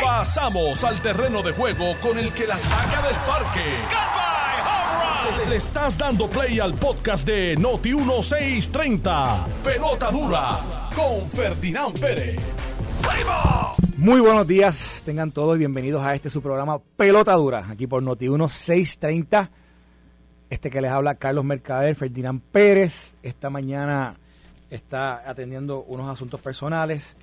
Pasamos al terreno de juego con el que la saca del parque. Le estás dando play al podcast de Noti 1630. Pelota dura con Ferdinand Pérez. Muy buenos días, tengan todos bienvenidos a este su programa Pelota Dura, aquí por Noti 1630. Este que les habla Carlos Mercader, Ferdinand Pérez. Esta mañana está atendiendo unos asuntos personales,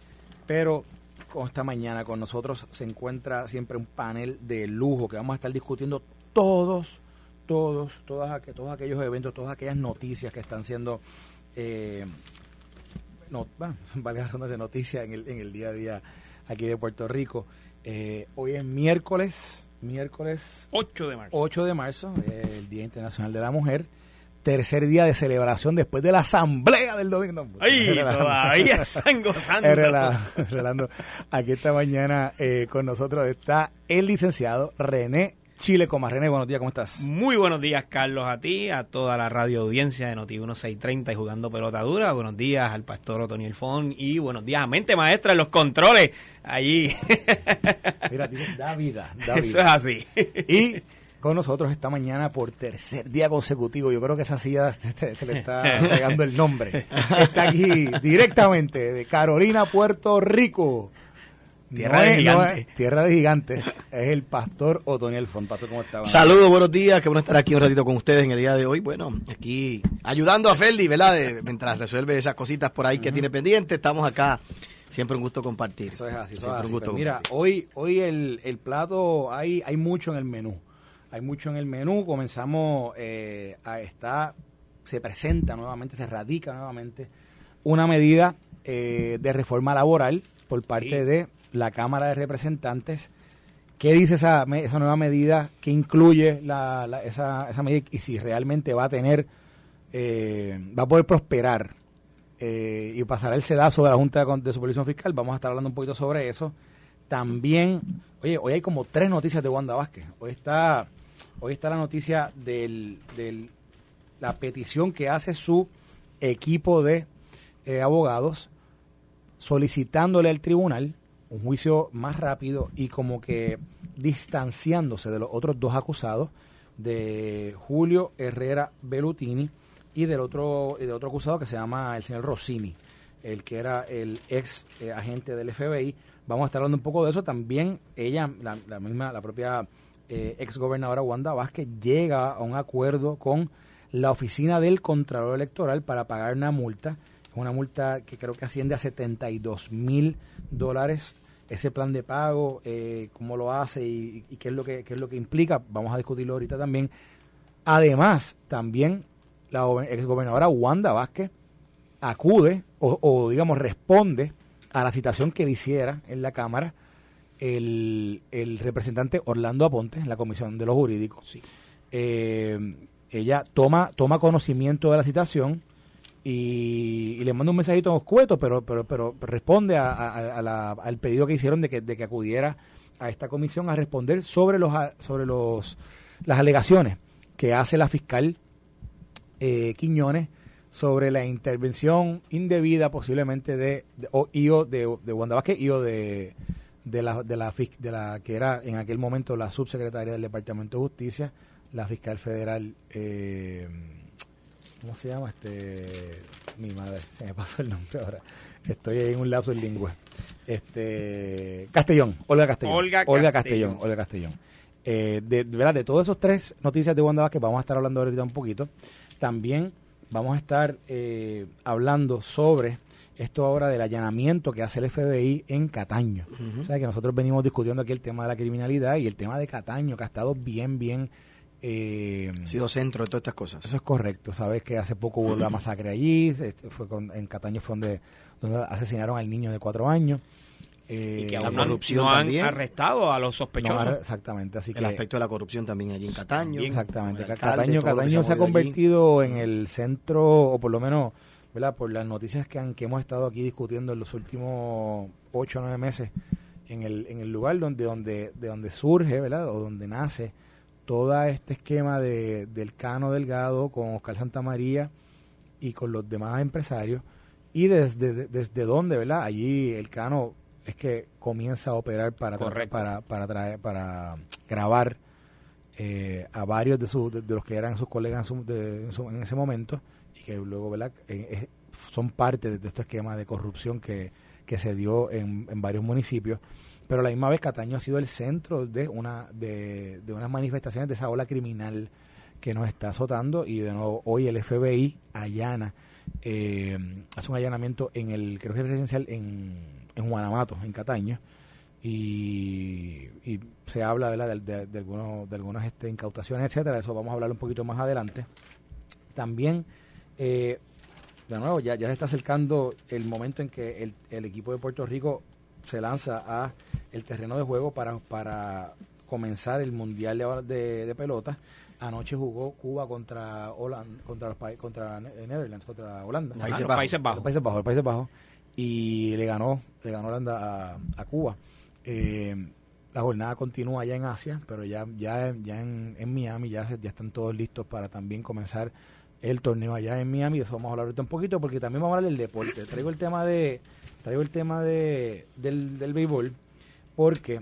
pero con esta mañana con nosotros se encuentra siempre un panel de lujo que vamos a estar discutiendo todos, todos, todas, todos aquellos eventos, todas aquellas noticias que están siendo, eh, no, bueno, valga la de noticias en el, en el día a día aquí de Puerto Rico. Eh, hoy es miércoles, miércoles 8 de marzo. 8 de marzo, eh, el Día Internacional de la Mujer tercer día de celebración después de la asamblea del domingo. ¡Ay, todavía están gozando! Aquí esta mañana eh, con nosotros está el licenciado René Chile Coma. René, buenos días, ¿cómo estás? Muy buenos días, Carlos, a ti, a toda la radio audiencia de Noti 1630 y jugando pelota dura. Buenos días al pastor Otoniel Fon y buenos días a Mente Maestra en los controles allí. Mira, da vida, da vida. Eso es así. Y con nosotros esta mañana por tercer día consecutivo. Yo creo que esa silla se le está pegando el nombre. Está aquí directamente de Carolina, Puerto Rico. Tierra de gigantes. tierra de gigantes. Es el pastor Otoniel Font. Pastor, ¿cómo está? Saludos, buenos días. Qué bueno estar aquí un ratito con ustedes en el día de hoy. Bueno, aquí ayudando a Ferdi, ¿verdad? mientras resuelve esas cositas por ahí que tiene pendiente. Estamos acá. Siempre un gusto compartir. Eso es así. mira, hoy, hoy el, el plato, hay, hay mucho en el menú hay mucho en el menú. Comenzamos eh, a estar, se presenta nuevamente, se radica nuevamente una medida eh, de reforma laboral por parte de la Cámara de Representantes. ¿Qué dice esa, esa nueva medida? ¿Qué incluye la, esa, esa medida? Y si realmente va a tener, eh, va a poder prosperar y pasará el sedazo de la Junta de Supervisión Fiscal. Vamos a estar hablando un poquito sobre eso. También, oye, hoy hay como tres noticias de Wanda Vázquez. Hoy está Hoy está la noticia de la petición que hace su equipo de eh, abogados solicitándole al tribunal un juicio más rápido y como que distanciándose de los otros dos acusados, de Julio Herrera Bellutini y del otro, del otro acusado que se llama el señor Rossini, el que era el ex eh, agente del FBI. Vamos a estar hablando un poco de eso. También ella, la, la misma, la propia eh, ex gobernadora Wanda Vázquez llega a un acuerdo con la oficina del Contralor Electoral para pagar una multa, una multa que creo que asciende a 72 mil dólares. Ese plan de pago, eh, cómo lo hace y, qué es lo que qué es lo que implica, vamos a discutirlo ahorita también. Además, también la ex gobernadora Wanda Vázquez acude o digamos responde a la citación que le hiciera en la Cámara el, el representante Orlando Aponte en la Comisión de los Jurídicos. Eh, ella toma, toma conocimiento de la citación y, le manda un mensajito escueto, pero, pero, pero responde al pedido que hicieron de que, de que acudiera a esta comisión a responder sobre los sobre los las alegaciones que hace la fiscal eh, Quiñones sobre la intervención indebida posiblemente de, de, de, de Wanda Vázquez y o de de la, de la, de la que era en aquel momento la subsecretaria del Departamento de Justicia, la fiscal federal, eh, ¿cómo se llama? este Mi madre, se me pasó el nombre ahora. Estoy en un lapso en lengua. Este, Castellón, Olga Castellón. Olga Castellón. Olga Castellón. Eh, de, ¿verdad? de todos esos tres noticias de Wanda que vamos a estar hablando ahorita un poquito, también vamos a estar eh, hablando sobre esto ahora del allanamiento que hace el FBI en Cataño. O sea, que nosotros venimos discutiendo aquí el tema de la criminalidad y el tema de Cataño, que ha estado bien, bien... Eh, ha sido centro de todas estas cosas. Eso es correcto. Sabes que hace poco hubo la masacre allí, este, fue en Cataño fue donde, donde asesinaron al niño de cuatro años. Eh, y que la corrupción no han arrestado a los sospechosos. exactamente, así el aspecto de la corrupción también allí en Cataño. Exactamente, Cataño, Cataño se ha convertido en el centro, o por lo menos ¿verdad? por las noticias que, han, que hemos estado aquí discutiendo en los últimos ocho o nueve meses en el, en el lugar donde, donde, de donde surge ¿verdad? o donde nace todo este esquema de, del Cano Delgado con Oscar Santamaría y con los demás empresarios y desde, desde, desde dónde, ¿verdad? Allí el Cano es que comienza a operar para para para traer, para grabar eh, a varios de, sus, de, los que eran sus colegas en, ese momento y que luego ¿verdad? Eh, son parte de, este esquema de corrupción que, que se dio en, en, varios municipios. Pero a la misma vez Cataño ha sido el centro de una de, de unas manifestaciones de esa ola criminal que nos está azotando y de nuevo hoy el FBI allana, eh, hace un allanamiento en el, creo que es residencial en, en Guanamato, en Cataño, y, se habla De, de, algunos, de algunas este, incautaciones, etcétera. Eso vamos a hablar un poquito más adelante. También, eh, de nuevo, ya, ya se está acercando el momento en que el, el, equipo de Puerto Rico se lanza a el terreno de juego para, para comenzar el Mundial de, de, Pelota. Anoche jugó Cuba contra Holanda, contra los contra Netherlands, contra Holanda. Países, Bajos. Países Bajos. Países Bajos, Países Bajos. Y le ganó, le ganó Holanda a, a Cuba. Eh, la jornada continúa allá en Asia, pero ya, ya, ya en, Miami ya, ya están todos listos para también comenzar el torneo allá en Miami. De eso vamos a hablar un poquito, porque también vamos a hablar del deporte. Traigo el tema de, traigo el tema de, del, del béisbol, porque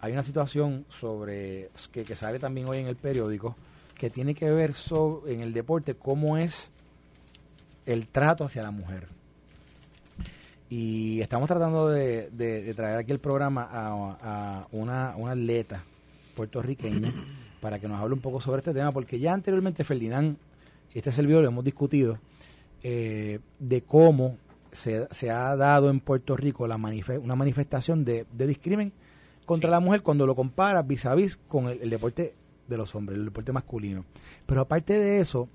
hay una situación sobre que, que sale también hoy en el periódico que tiene que ver en el deporte cómo es el trato hacia la mujer. Y estamos tratando de, traer aquí el programa a, una, atleta puertorriqueña para que nos hable un poco sobre este tema, porque ya anteriormente Ferdinand, este servidor lo hemos discutido, eh, de cómo se, se, ha dado en Puerto Rico la una manifestación de, de discrimen contra la mujer cuando lo compara vis a vis con el, deporte de los hombres, el deporte masculino. Pero aparte de eso,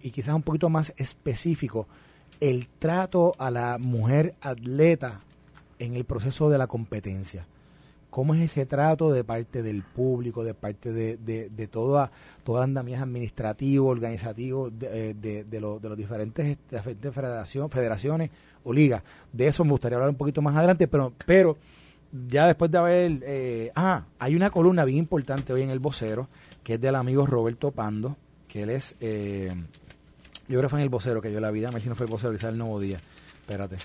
y quizás un poquito más específico, el trato a la mujer atleta en el proceso de la competencia. ¿Cómo es ese trato de parte del público, de parte de, de, de toda, toda el andamiaje administrativo, organizativo de, de, de, los diferentes, federación, federaciones o ligas? De eso me gustaría hablar un poquito más adelante, pero, pero ya después de haber... Eh, ah, hay una columna bien importante hoy en El Vocero, que es del amigo Roberto Pando, que él es... Eh, yo creo que fue en el vocero que yo la vida, a ver si no fue el vocero, quizás el nuevo día. Espérate.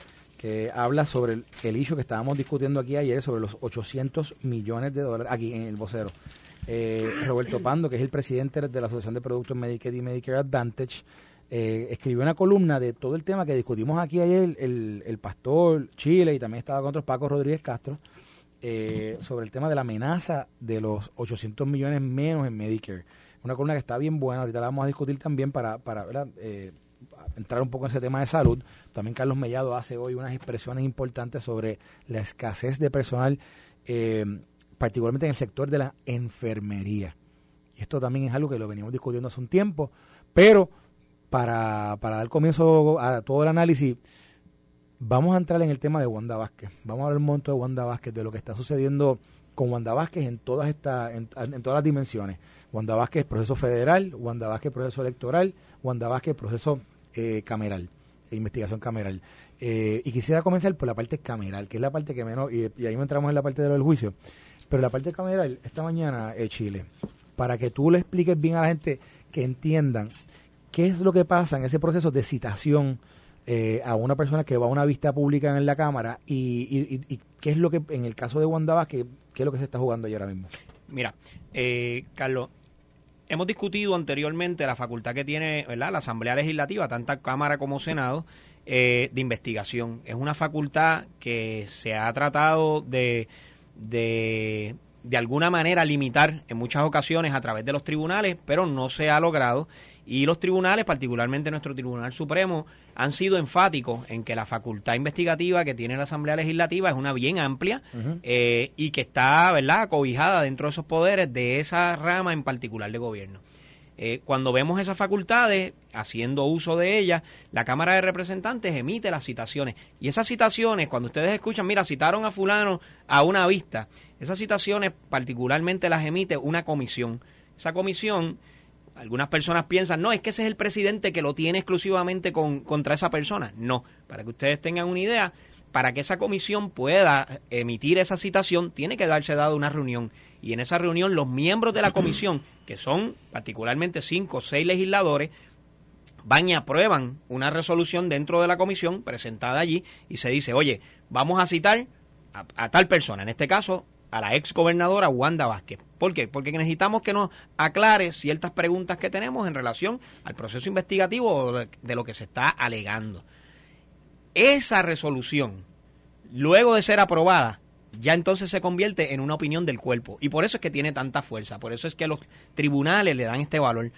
Que habla sobre el, el que estábamos discutiendo aquí ayer, sobre los 800 millones de dólares, aquí en el vocero. Eh, Roberto Pando, que es el presidente de la Asociación de Productos Medicaid y Medicare Advantage, eh, escribió una columna de todo el tema que discutimos aquí ayer, el, el pastor Chile y también estaba con otros Paco Rodríguez Castro, eh, sobre el tema de la amenaza de los 800 millones menos en Medicare una columna que está bien buena, ahorita la vamos a discutir también para, para entrar un poco en ese tema de salud. También Carlos Mellado hace hoy unas expresiones importantes sobre la escasez de personal, eh, particularmente en el sector de la enfermería. Y esto también es algo que lo venimos discutiendo hace un tiempo, pero para, para dar comienzo a todo el análisis, vamos a entrar en el tema de Wanda Vázquez. Vamos a hablar un momento de Wanda Vázquez, de lo que está sucediendo con Wanda Vázquez en todas estas, en todas las dimensiones. Wanda Vázquez, proceso federal, Wanda Vázquez, proceso electoral, Wanda Vázquez, proceso eh, cameral, investigación cameral. Eh, y quisiera comenzar por la parte cameral, que es la parte que menos, y, ahí entramos en la parte de lo del juicio, pero la parte cameral, esta mañana, eh, Chile, para que tú le expliques bien a la gente que entiendan qué es lo que pasa en ese proceso de citación eh, a una persona que va a una vista pública en la Cámara y, y, qué es lo que, en el caso de Wanda Vázquez, qué es lo que se está jugando ahí ahora mismo. Mira, eh, Carlos, hemos discutido anteriormente la facultad que tiene la Asamblea Legislativa, tanto Cámara como Senado, eh, de investigación. Es una facultad que se ha tratado de, de, de alguna manera limitar en muchas ocasiones a través de los tribunales, pero no se ha logrado. Y los tribunales, particularmente nuestro Tribunal Supremo, han sido enfáticos en que la facultad investigativa que tiene la Asamblea Legislativa es una bien amplia eh, y que está, ¿verdad?, cobijada dentro de esos poderes de esa rama en particular de gobierno. Eh, cuando vemos esas facultades, haciendo uso de ellas, la Cámara de Representantes emite las citaciones. Y esas citaciones, cuando ustedes escuchan, mira, citaron a fulano a una vista, esas citaciones particularmente las emite una comisión. Esa comisión algunas personas piensan, no, es que ese es el presidente que lo tiene exclusivamente con, contra esa persona. No, para que ustedes tengan una idea, para que esa comisión pueda emitir esa citación, tiene que darse dado una reunión. Y en esa reunión los miembros de la comisión, que son particularmente cinco o seis legisladores, van y aprueban una resolución dentro de la comisión presentada allí y se dice, oye, vamos a citar a, tal persona, en este caso a la ex gobernadora Wanda Vázquez. ¿Por qué? Porque necesitamos que nos aclare ciertas preguntas que tenemos en relación al proceso investigativo de lo que se está alegando. Esa resolución, luego de ser aprobada, ya entonces se convierte en una opinión del cuerpo. Y por eso es que tiene tanta fuerza, por eso es que los tribunales le dan este valor.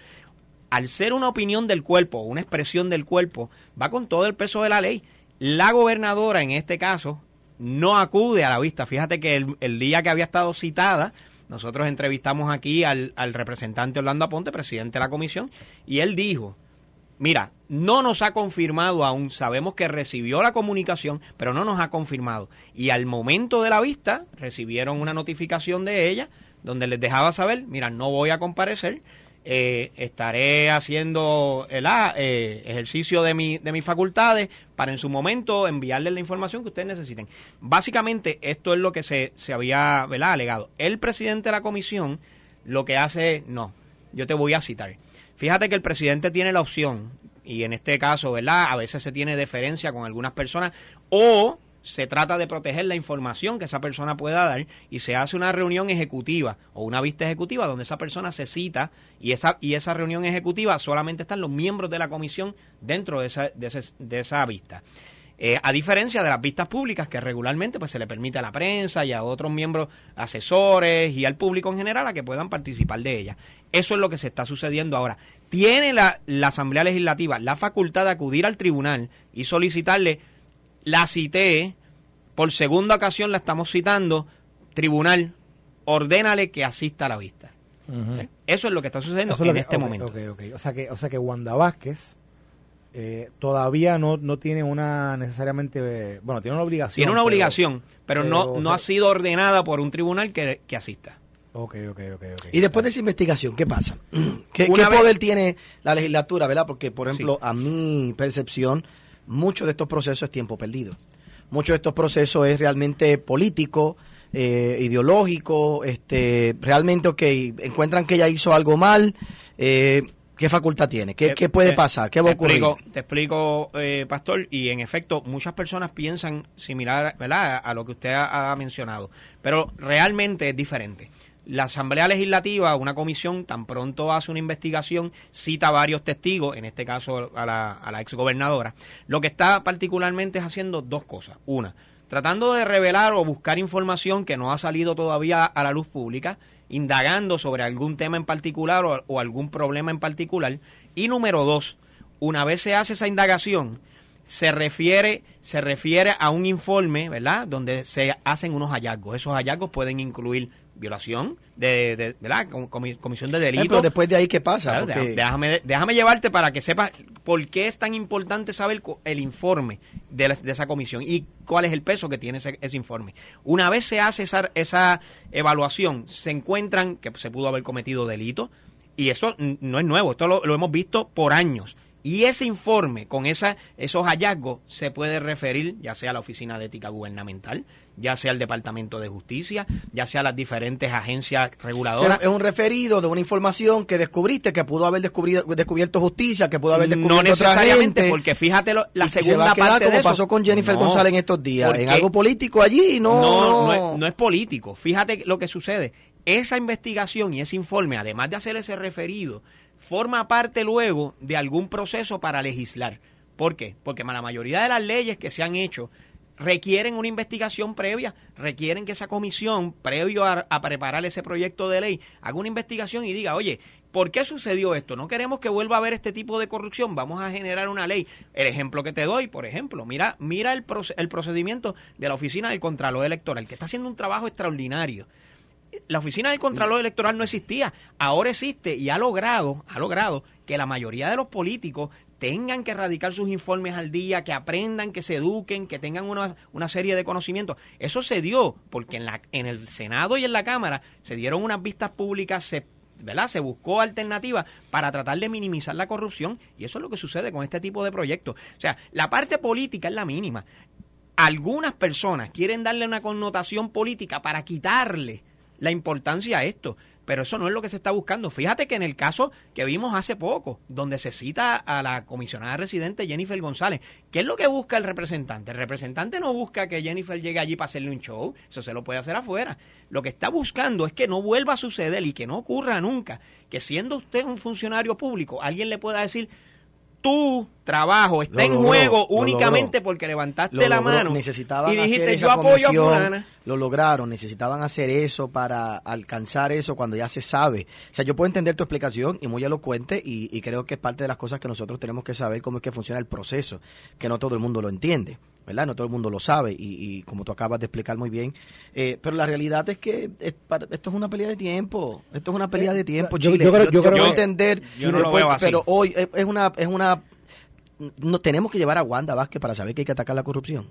Al ser una opinión del cuerpo, una expresión del cuerpo, va con todo el peso de la ley. La gobernadora, en este caso, no acude a la vista. Fíjate que el, día que había estado citada, nosotros entrevistamos aquí al, representante Orlando Aponte, presidente de la comisión, y él dijo, mira, no nos ha confirmado aún, sabemos que recibió la comunicación, pero no nos ha confirmado. Y al momento de la vista recibieron una notificación de ella donde les dejaba saber, mira, no voy a comparecer, eh, estaré haciendo el eh, ejercicio de, mi, de mis facultades para en su momento enviarles la información que ustedes necesiten. Básicamente esto es lo que se, se había alegado. El presidente de la comisión lo que hace, no, yo te voy a citar. Fíjate que el presidente tiene la opción, y en este caso, ¿verdad? A veces se tiene deferencia con algunas personas, o se trata de proteger la información que esa persona pueda dar y se hace una reunión ejecutiva o una vista ejecutiva donde esa persona se cita y esa, y esa reunión ejecutiva solamente están los miembros de la comisión dentro de esa, de, de esa vista. Eh, a diferencia de las vistas públicas que regularmente pues se le permite a la prensa y a otros miembros asesores y al público en general a que puedan participar de ella. Eso es lo que se está sucediendo ahora. Tiene la, la Asamblea Legislativa la facultad de acudir al tribunal y solicitarle la cité, por segunda ocasión la estamos citando, tribunal, ordénale que asista a la vista. ¿Eh? Eso es lo que está sucediendo en este momento. O, sea que, o sea que Wanda Vázquez eh, todavía no, no tiene una necesariamente, bueno, tiene una obligación. Tiene una obligación, pero, no, no ha sido ordenada por un tribunal que, asista. Ok, ok, ok. Y después de esa investigación, ¿qué pasa? ¿Qué, poder tiene la legislatura, verdad? Porque, por ejemplo, a mi percepción, mucho de estos procesos es tiempo perdido. Muchos de estos procesos es realmente político, eh, ideológico, este, realmente, ok, encuentran que ella hizo algo mal, eh, ¿qué facultad tiene? ¿Qué, qué puede pasar? ¿Qué va a ocurrir? te explico, eh, Pastor, y en efecto, muchas personas piensan similar ¿verdad? a lo que usted ha mencionado, pero realmente es diferente la Asamblea Legislativa, una comisión, tan pronto hace una investigación, cita varios testigos, en este caso a la, a la exgobernadora, lo que está particularmente es haciendo dos cosas. Una, tratando de revelar o buscar información que no ha salido todavía a la luz pública, indagando sobre algún tema en particular o, o algún problema en particular. Y número dos, una vez se hace esa indagación, se refiere, se refiere a un informe, ¿verdad? Donde se hacen unos hallazgos. Esos hallazgos pueden incluir violación de, de, ¿verdad? comisión de delito. pero después de ahí, ¿qué pasa? déjame, déjame llevarte para que sepas por qué es tan importante saber el informe de, de, esa comisión y cuál es el peso que tiene ese, ese, informe. Una vez se hace esa, esa evaluación, se encuentran que se pudo haber cometido delito y eso no es nuevo, esto lo, lo hemos visto por años. Y ese informe con esa, esos hallazgos se puede referir ya sea a la Oficina de Ética Gubernamental, ya sea al Departamento de Justicia, ya sea a las diferentes agencias reguladoras. es un referido de una información que descubriste, que pudo haber descubierto justicia, que pudo haber descubierto No necesariamente, porque fíjate la segunda parte como pasó con Jennifer González en estos días, en algo político allí, no no, es, no es político. Fíjate lo que sucede. Esa investigación y ese informe, además de hacer ese referido, forma parte luego de algún proceso para legislar. ¿Por qué? Porque la mayoría de las leyes que se han hecho requieren una investigación previa, requieren que esa comisión, previo a, preparar ese proyecto de ley, haga una investigación y diga, oye, ¿por qué sucedió esto? No queremos que vuelva a haber este tipo de corrupción, vamos a generar una ley. El ejemplo que te doy, por ejemplo, mira, mira el, el procedimiento de la Oficina del Contralor Electoral, que está haciendo un trabajo extraordinario. La Oficina del Contralor Electoral no existía, ahora existe y ha logrado, ha logrado que la mayoría de los políticos tengan que radicar sus informes al día, que aprendan, que se eduquen, que tengan una, una, serie de conocimientos. Eso se dio porque en, la, en el Senado y en la Cámara se dieron unas vistas públicas, se, ¿verdad? se buscó alternativas para tratar de minimizar la corrupción y eso es lo que sucede con este tipo de proyectos. O sea, la parte política es la mínima. Algunas personas quieren darle una connotación política para quitarle la importancia a esto. Pero eso no es lo que se está buscando. Fíjate que en el caso que vimos hace poco, donde se cita a la comisionada residente Jennifer González, ¿qué es lo que busca el representante? El representante no busca que Jennifer llegue allí para hacerle un show, eso se lo puede hacer afuera. Lo que está buscando es que no vuelva a suceder y que no ocurra nunca, que siendo usted un funcionario público, alguien le pueda decir, tu trabajo está en juego únicamente porque levantaste la mano necesitaban y dijiste yo apoyo a Lo lograron, necesitaban hacer eso para alcanzar eso cuando ya se sabe. O sea, yo puedo entender tu explicación y muy elocuente y, y creo que es parte de las cosas que nosotros tenemos que saber cómo es que funciona el proceso, que no todo el mundo lo entiende. ¿Verdad? No todo el mundo lo sabe y, como tú acabas de explicar muy bien. Eh, pero la realidad es que esto es una pelea de tiempo. Esto es una pelea de tiempo, yo, Chile. Yo, creo, yo, creo entender, pero hoy es una, es una, no tenemos que llevar a Wanda Vázquez para saber que hay que atacar la corrupción.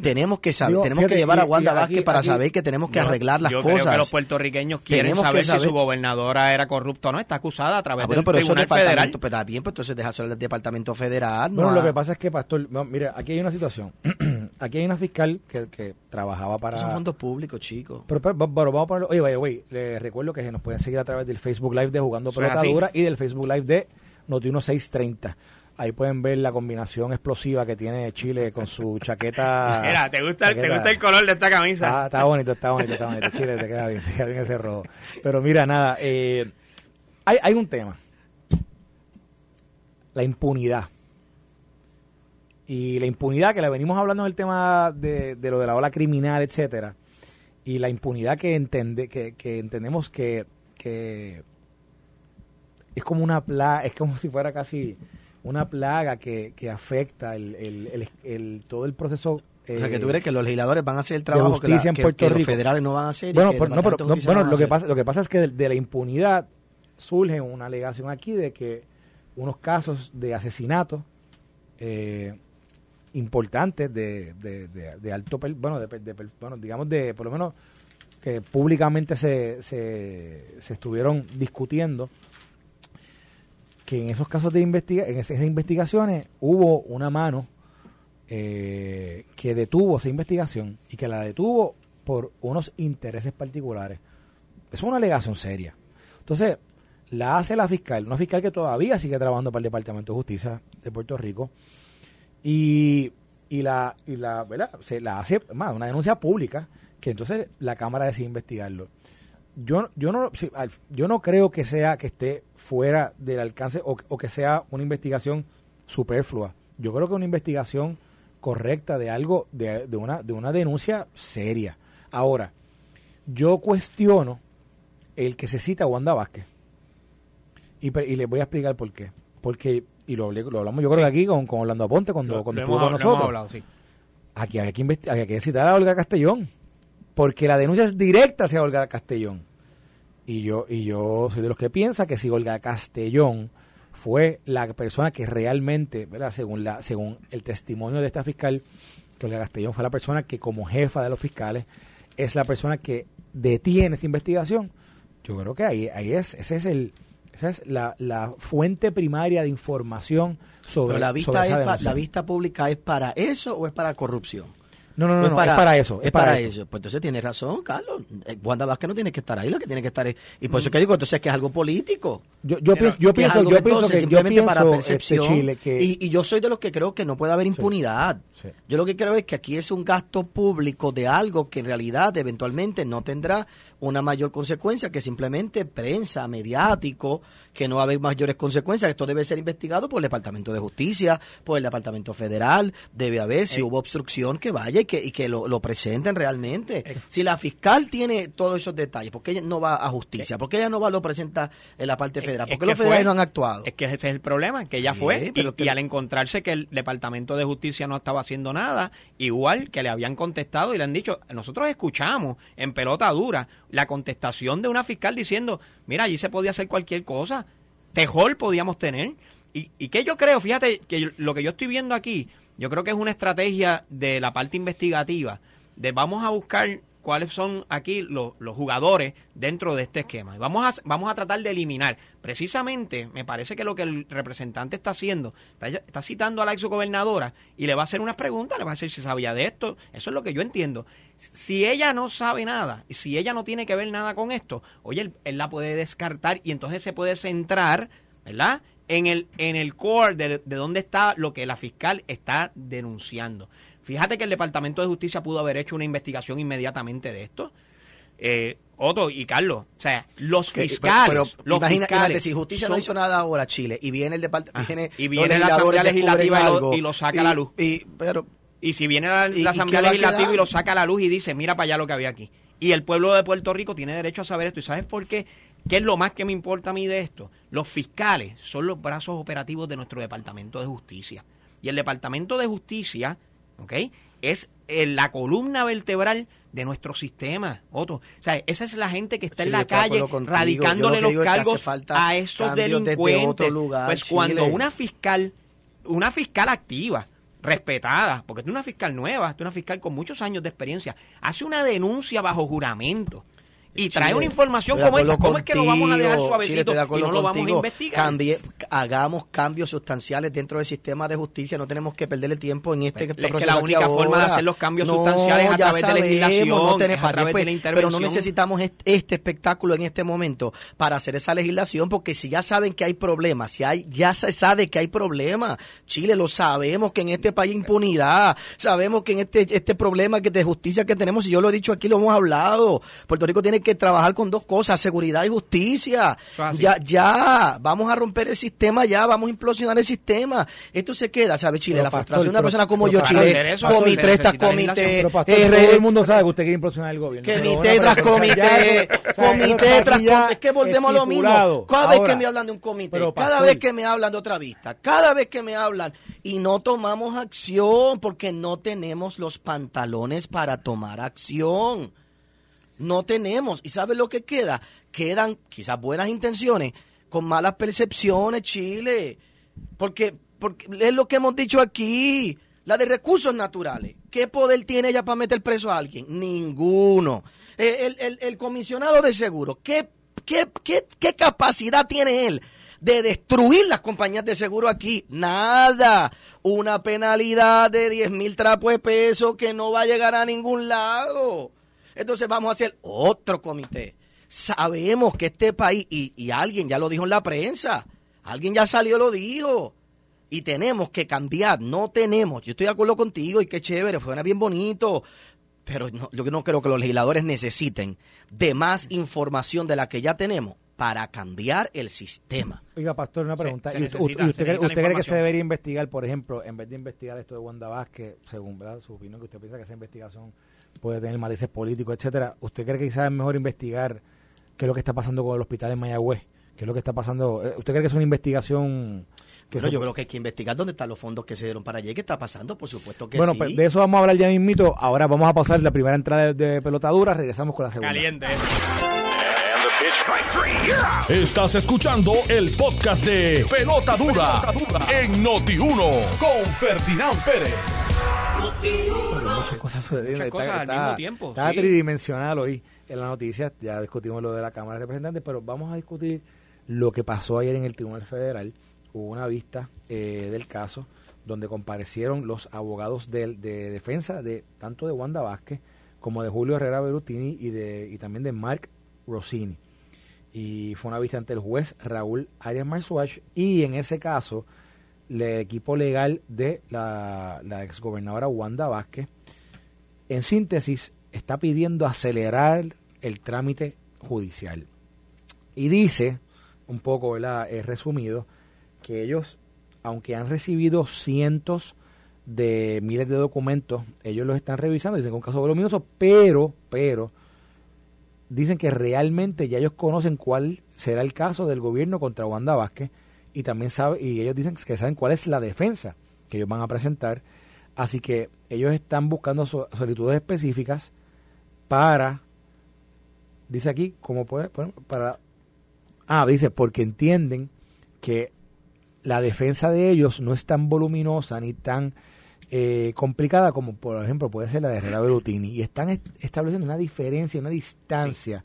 Tenemos que saber, tenemos que llevar a Wanda Vázquez para saber que tenemos que arreglar las cosas. Yo creo que los puertorriqueños quieren saber, si su gobernadora era corrupta o no. Está acusada a través ah, del pero Tribunal eso Federal. Pero bien, pues entonces deja el Departamento Federal. Bueno, lo que pasa es que, Pastor, mire, aquí hay una situación. aquí hay una fiscal que, que trabajaba para... Son fondos públicos, chicos. Pero, pero, vamos a ponerlo... Oye, vaya, güey, les recuerdo que se nos pueden seguir a través del Facebook Live de Jugando Pelota Dura y del Facebook Live de Noti 1630. Ahí pueden ver la combinación explosiva que tiene Chile con su chaqueta. Mira, ¿te gusta, ¿te gusta el color de esta camisa? Ah, está bonito, está bonito, está bonito. Chile, te queda bien, te queda bien ese rojo. Pero mira, nada, eh, hay, hay un tema. La impunidad. Y la impunidad, que la venimos hablando en el tema de, de lo de la ola criminal, etcétera. Y la impunidad que, entende, que, que entendemos que, que es como una plaga, es como si fuera casi una plaga que, que afecta el, el, el, todo el proceso o sea, que tú crees que los legisladores van a hacer el trabajo que, en Puerto Rico. los federales no van a hacer. Bueno, no, pero, bueno lo, que pasa, lo que pasa es que de, la impunidad surge una alegación aquí de que unos casos de asesinato eh, importantes de, de, de, alto, bueno, de, bueno, digamos de, por lo menos que públicamente se, se, se estuvieron discutiendo que en esos casos de investiga en esas investigaciones hubo una mano eh, que detuvo esa investigación y que la detuvo por unos intereses particulares. Es una alegación seria. Entonces, la hace la fiscal, una fiscal que todavía sigue trabajando para el Departamento de Justicia de Puerto Rico y, y la, y la, ¿verdad? Se la hace más una denuncia pública que entonces la Cámara decide investigarlo. Yo, yo no yo no creo que sea que esté fuera del alcance o, que sea una investigación superflua. Yo creo que una investigación correcta de algo, de, de, una, de una denuncia seria. Ahora, yo cuestiono el que se cita a Wanda Vázquez. Y, y les voy a explicar por qué. Porque, y lo, lo hablamos yo creo que aquí con, con Orlando Aponte cuando, cuando estuvo con nosotros. Aquí hay que, hay que citar a Olga Castellón. Porque la denuncia es directa hacia Olga Castellón. Y yo, y yo soy de los que piensa que si Olga Castellón fue la persona que realmente, ¿verdad? Según, la, según el testimonio de esta fiscal, que Olga Castellón fue la persona que como jefa de los fiscales es la persona que detiene esta investigación, yo creo que ahí, ahí es, ese es el, esa es la, la fuente primaria de información sobre, la vista la vista pública es para eso o es para corrupción. No, no, no, es, para, eso. Es, para, eso. Pues entonces tiene razón, Carlos. Eh, Wanda Vázquez no tiene que estar ahí, lo que tiene que estar es. Y por eso que digo, entonces que es algo político. Yo, yo, pienso, yo pienso, yo pienso que simplemente para este, percepción. y, yo soy de los que creo que no puede haber impunidad. Yo lo que creo es que aquí es un gasto público de algo que en realidad eventualmente no tendrá una mayor consecuencia que simplemente prensa, mediático, que no va a haber mayores consecuencias. Esto debe ser investigado por el Departamento de Justicia, por el Departamento Federal. Debe haber, si eh. hubo obstrucción, que vaya y que, y que lo, presenten realmente. Eh. Si la fiscal tiene todos esos detalles, ¿por qué ella no va a justicia? Eh. ¿Por qué ella no va a lo presenta en la parte federal? ¿Por qué los federales no han actuado? Es que ese es el problema, que ella fue y, al encontrarse que el Departamento de Justicia no estaba haciendo nada, igual que le habían contestado y le han dicho, nosotros escuchamos en pelota dura la contestación de una fiscal diciendo, mira, allí se podía hacer cualquier cosa, tejol podíamos tener. Y, y que yo creo, fíjate, que lo que yo estoy viendo aquí, yo creo que es una estrategia de la parte investigativa, de vamos a buscar cuáles son aquí los, jugadores dentro de este esquema. Vamos a, vamos a tratar de eliminar. Precisamente, me parece que lo que el representante está haciendo, está, citando a la exgobernadora y le va a hacer unas preguntas, le va a decir si sabía de esto. Eso es lo que yo entiendo. Si ella no sabe nada, si ella no tiene que ver nada con esto, oye, él, la puede descartar y entonces se puede centrar, ¿verdad? En el, en el core de, de dónde está lo que la fiscal está denunciando. Fíjate que el Departamento de Justicia pudo haber hecho una investigación inmediatamente de esto. Eh, Otto y Carlos, o sea, los fiscales, los imagínate, si justicia no hizo nada ahora Chile y viene el departamento, ah, y viene la Asamblea Legislativa y lo, saca a la luz. Y, pero, y si viene la, Asamblea Legislativa y lo saca a la luz y dice, mira para allá lo que había aquí. Y el pueblo de Puerto Rico tiene derecho a saber esto. ¿Y sabes por qué? ¿Qué es lo más que me importa a mí de esto? Los fiscales son los brazos operativos de nuestro Departamento de Justicia. Y el Departamento de Justicia ¿ok? Es eh, la columna vertebral de nuestro sistema, Otto. O sea, esa es la gente que está en la calle radicándole los cargos a esos delincuentes. pues cuando una fiscal, una fiscal activa, respetada, porque es una fiscal nueva, es una fiscal con muchos años de experiencia, hace una denuncia bajo juramento y trae una información como esta, ¿cómo es que lo vamos a dejar suavecito y no lo vamos a investigar? hagamos cambios sustanciales dentro del sistema de justicia, no tenemos que perder el tiempo en este, pues, es que la única forma de hacer los cambios sustanciales a través de legislación, a través de la intervención. Pero no necesitamos este, espectáculo en este momento para hacer esa legislación, porque si ya saben que hay problemas, si hay, ya se sabe que hay problemas, Chile lo sabemos que en este país hay impunidad, sabemos que en este, este problema que de justicia que tenemos, y yo lo he dicho aquí, lo hemos hablado, Puerto Rico tiene que que trabajar con dos cosas, seguridad y justicia. Ya, ya, vamos a romper el sistema, ya, vamos a implosionar el sistema. Esto se queda, ¿sabe, Chile? la frustración de una persona como yo, Chile, comité tras comité. todo el mundo sabe que usted quiere implosionar el gobierno. Comité tras comité, comité tras comité. Es que volvemos a lo mismo. Cada vez que me hablan de un comité, cada vez que me hablan de otra vista, cada vez que me hablan y no tomamos acción porque no tenemos los pantalones para tomar acción. No tenemos. ¿Y sabe lo que queda? Quedan quizás buenas intenciones con malas percepciones, Chile. Porque, porque es lo que hemos dicho aquí. La de recursos naturales. ¿Qué poder tiene ella para meter preso a alguien? Ninguno. Eh, el, comisionado de seguro, ¿qué, qué, qué, qué capacidad tiene él de destruir las compañías de seguro aquí. Nada. Una penalidad de 10 mil trapos de peso que no va a llegar a ningún lado. Entonces vamos a hacer otro comité. Sabemos que este país, y, alguien ya lo dijo en la prensa, alguien ya salió y lo dijo, y tenemos que cambiar, no tenemos, yo estoy de acuerdo contigo y qué chévere, suena bien bonito, pero yo no creo que los legisladores necesiten de más información de la que ya tenemos para cambiar el sistema. Oiga, Pastor, una pregunta. usted, cree, que se debería investigar, por ejemplo, en vez de investigar esto de Wanda Vázquez, según su opinión, que usted piensa que esa investigación puede tener matices políticos, etcétera. ¿Usted cree que quizás es mejor investigar qué es lo que está pasando con el hospital en Mayagüez? ¿Qué es lo que está pasando? Eh, ¿Usted cree que es una investigación que yo creo que hay que investigar dónde están los fondos que se dieron para allá y qué está pasando, por supuesto que bueno, sí. Bueno, pues de eso vamos a hablar ya mismito. Ahora vamos a pasar la primera entrada de, pelotadura, regresamos con la segunda. Caliente. Estás escuchando el podcast de Pelota Dura, en Noti1 con Ferdinand Pérez. Muchas cosas sucediendo. está, al mismo tiempo. Está tridimensional hoy en la noticia. Ya discutimos lo de la Cámara de Representantes, pero vamos a discutir lo que pasó ayer en el Tribunal Federal. Hubo una vista eh, del caso donde comparecieron los abogados de, defensa de tanto de Wanda Vázquez como de Julio Herrera Berutini y, de, y también de Mark Rossini. Y fue una vista ante el juez Raúl Arias Marzuach y en ese caso el equipo legal de la, exgobernadora Wanda Vázquez, en síntesis, está pidiendo acelerar el trámite judicial. Y dice, un poco ¿verdad? he resumido, que ellos, aunque han recibido cientos de miles de documentos, ellos los están revisando, dicen que es un caso voluminoso, pero, pero, dicen que realmente ya ellos conocen cuál será el caso del gobierno contra Wanda Vázquez y también sabe, y ellos dicen que saben cuál es la defensa que ellos van a presentar. Así que ellos están buscando solicitudes específicas para, dice aquí, ¿cómo puede? Para, ah, dice, porque entienden que la defensa de ellos no es tan voluminosa ni tan eh, complicada como por ejemplo puede ser la de Herrera Berutini y están estableciendo una diferencia, una distancia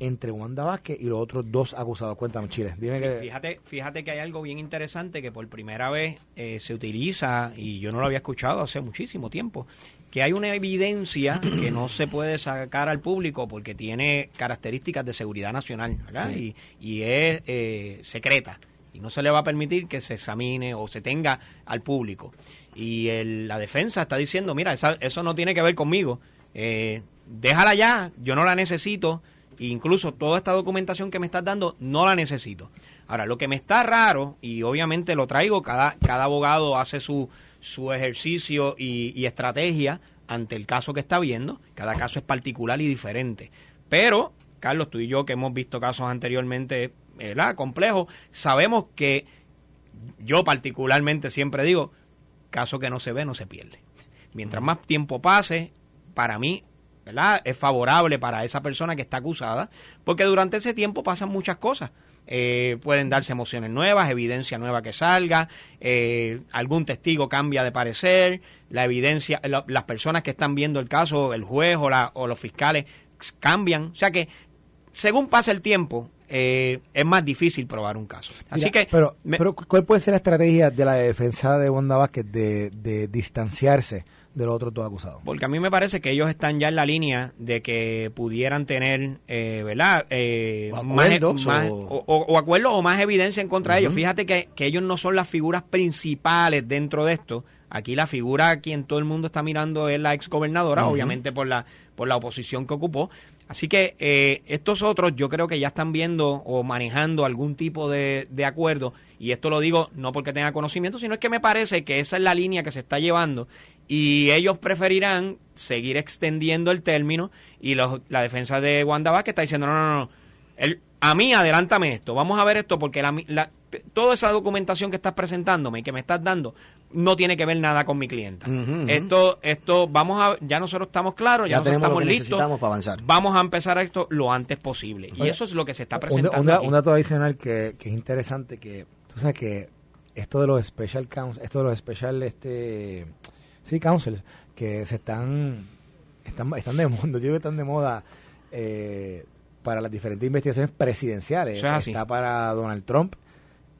entre Wanda Vázquez y los otros dos acusados. Cuéntame, Chile. Dime que... fíjate, fíjate que hay algo bien interesante que por primera vez eh, se utiliza y yo no lo había escuchado hace muchísimo tiempo que hay una evidencia que no se puede sacar al público porque tiene características de seguridad nacional y, y, es eh, secreta y no se le va a permitir que se examine o se tenga al público. Y la defensa está diciendo, mira, eso no tiene que ver conmigo, eh, déjala ya, yo no la necesito, incluso toda esta documentación que me estás dando no la necesito. Ahora, lo que me está raro, y obviamente lo traigo, cada, cada abogado hace su, su ejercicio y, estrategia ante el caso que está viendo. Cada caso es particular y diferente. Pero, Carlos, tú y yo que hemos visto casos anteriormente ¿verdad? complejos, sabemos que yo particularmente siempre digo, caso que no se ve no se pierde. Mientras más tiempo pase, para mí ¿verdad? Es favorable para esa persona que está acusada, porque durante ese tiempo pasan muchas cosas. Eh, pueden darse emociones nuevas, evidencia nueva que salga, eh, algún testigo cambia de parecer, la evidencia, las personas que están viendo el caso, el juez o, la, o los fiscales cambian. O sea que, según pasa el tiempo, eh, es más difícil probar un caso. Así que, pero, pero, ¿cuál puede ser la estrategia de la defensa de Wanda Vázquez de, de distanciarse? De los otros dos acusados. Porque a mí me parece que ellos están ya en la línea de que pudieran tener, eh, ¿verdad? Eh, o acuerdos. o... acuerdos o más evidencia en contra de ellos. Fíjate que, que ellos no son las figuras principales dentro de esto. Aquí la figura a quien todo el mundo está mirando es la exgobernadora, obviamente por la, por la oposición que ocupó. Así que eh, estos otros yo creo que ya están viendo o manejando algún tipo de, de, acuerdo y esto lo digo no porque tenga conocimiento, sino es que me parece que esa es la línea que se está llevando y ellos preferirán seguir extendiendo el término y los, la defensa de Wanda que está diciendo no, no, no, el, a mí adelántame esto, vamos a ver esto porque la, toda esa documentación que estás presentándome y que me estás dando no tiene que ver nada con mi clienta. Esto, esto, vamos a, ya nosotros estamos claros, ya, estamos listos. Para avanzar. Vamos a empezar esto lo antes posible. y eso es lo que se está presentando. Un, dato adicional que, que, es interesante, que tú sabes que esto de los special counsel, esto de los special, este, sí, counsels, que se están, están, están de moda, yo que están de moda, eh, para las diferentes investigaciones presidenciales. Está para Donald Trump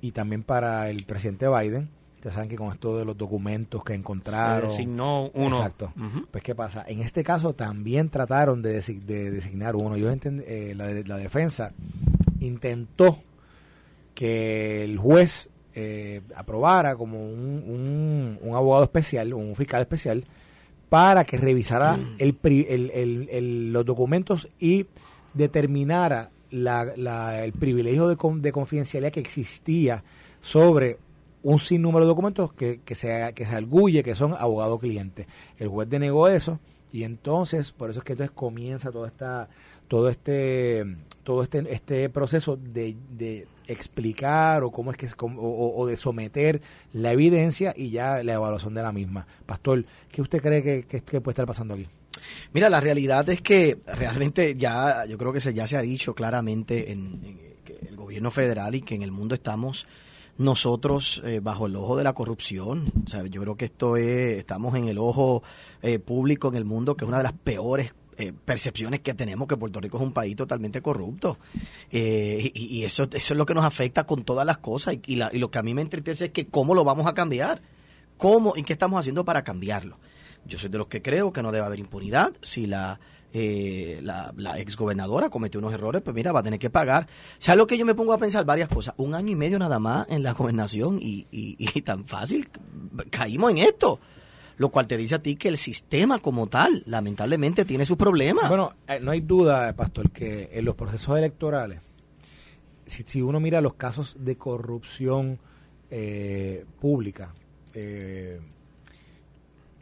y también para el presidente Biden Ustedes saben que con esto de los documentos que encontraron. Se designó uno. Exacto. Pues, ¿qué pasa? En este caso también trataron de, designar uno. Yo entendí, eh, la, la, defensa intentó que el juez eh, aprobara como un, un, abogado especial, un fiscal especial, para que revisara mm. el, el, los documentos y determinara la, el privilegio de, de confidencialidad que existía sobre un sinnúmero de documentos que, que, se, que se arguye que son abogado cliente. El juez denegó eso y entonces, por eso es que entonces comienza toda esta, todo este, todo este, este proceso de, de explicar o cómo es que o, de someter la evidencia y ya la evaluación de la misma. Pastor, ¿qué usted cree que, que, puede estar pasando aquí? Mira, la realidad es que realmente ya, yo creo que se, ya se ha dicho claramente en, en el gobierno federal y que en el mundo estamos nosotros eh, bajo el ojo de la corrupción. O sea, yo creo que esto es, estamos en el ojo eh, público en el mundo, que es una de las peores eh, percepciones que tenemos que Puerto Rico es un país totalmente corrupto. y, eso, eso es lo que nos afecta con todas las cosas. Y, y, lo que a mí me entristece es que cómo lo vamos a cambiar. ¿Cómo y qué estamos haciendo para cambiarlo? Yo soy de los que creo que no debe haber impunidad si la eh, la, la exgobernadora cometió unos errores, pues mira, va a tener que pagar. ¿Sabes lo que yo me pongo a pensar? Varias cosas. Un año y medio nada más en la gobernación y, y, tan fácil caímos en esto lo cual te dice a ti que el sistema como tal, lamentablemente, tiene sus problemas. Bueno, eh, no hay duda, Pastor, que en los procesos electorales, si, si uno mira los casos de corrupción eh, pública,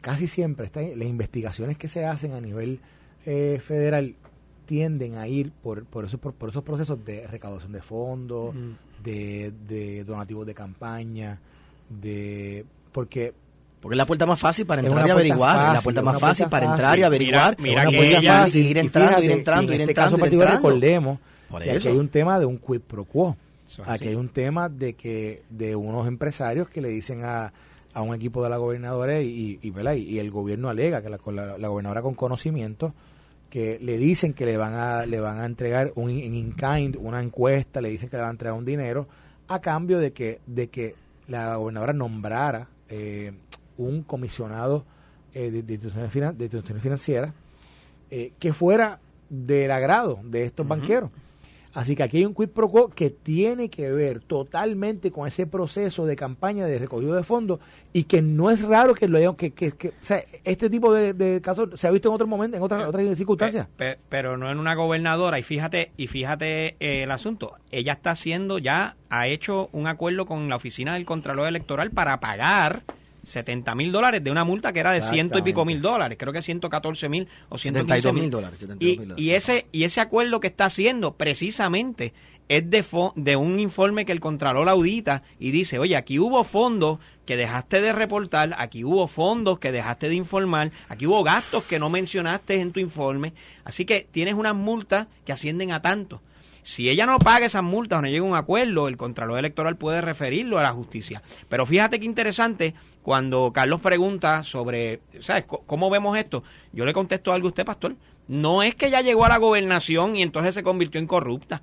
casi siempre está, las investigaciones que se hacen a nivel eh, federal tienden a ir por, por, eso, por, esos procesos de recaudación de fondos, de, de donativos de campaña, de porque porque es la puerta más fácil para entrar y averiguar, la puerta más fácil para entrar y averiguar, mira, mira ir entrando, ir entrando, ir en este caso particular recordemos que aquí hay un tema de un quid pro quo. Aquí hay un tema de que de unos empresarios que le dicen a a un equipo de la gobernadora y, y, y el gobierno alega que la, la, gobernadora con conocimiento que le dicen que le van a le van a entregar un in kind una encuesta le dicen que le van a entregar un dinero a cambio de que de que la gobernadora nombrara eh, un comisionado eh, de, instituciones, financieras eh, que fuera del agrado de estos banqueros. Así que aquí hay un quid pro quo que tiene que ver totalmente con ese proceso de campaña de recogido de fondos y que no es raro que lo hayan, que, que, o sea, este tipo de, casos se ha visto en otro momento, en otras, otras circunstancias. Pero, no en una gobernadora. Y fíjate y fíjate eh, el asunto, ella está haciendo ya ha hecho un acuerdo con la oficina del Contralor Electoral para pagar 70 mil dólares de una multa que era de ciento y pico mil dólares, creo que 114 mil o 115 mil dólares. Y, y, ese, y ese acuerdo que está haciendo precisamente es de, de un informe que el Contralor audita y dice, oye, aquí hubo fondos que dejaste de reportar, aquí hubo fondos que dejaste de informar, aquí hubo gastos que no mencionaste en tu informe, así que tienes unas multas que ascienden a tanto. Si ella no paga esas multas o no llega a un acuerdo, el Contralor Electoral puede referirlo a la justicia. Pero fíjate qué interesante, cuando Carlos pregunta sobre, ¿sabes? ¿Cómo vemos esto? Yo le contesto algo a usted, pastor. No es que ella llegó a la gobernación y entonces se convirtió en corrupta.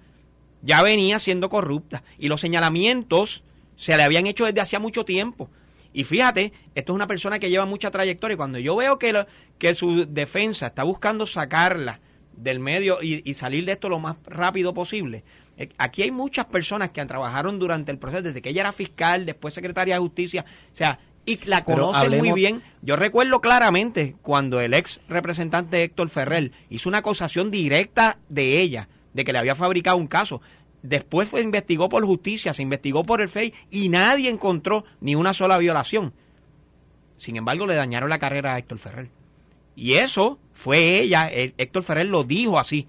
Ya venía siendo corrupta. Y los señalamientos se le habían hecho desde hacía mucho tiempo. Y fíjate, esto es una persona que lleva mucha trayectoria. Cuando yo veo que, que su defensa está buscando sacarla del medio y, salir de esto lo más rápido posible. Eh, aquí hay muchas personas que han trabajaron durante el proceso, desde que ella era fiscal, después secretaria de justicia, o sea, y la conocen muy bien. Yo recuerdo claramente cuando el ex representante Héctor Ferrer hizo una acusación directa de ella, de que le había fabricado un caso. Después fue investigó por justicia, se investigó por el FEI y nadie encontró ni una sola violación. Sin embargo, le dañaron la carrera a Héctor Ferrer. Y eso fue ella, Héctor Ferrer lo dijo así.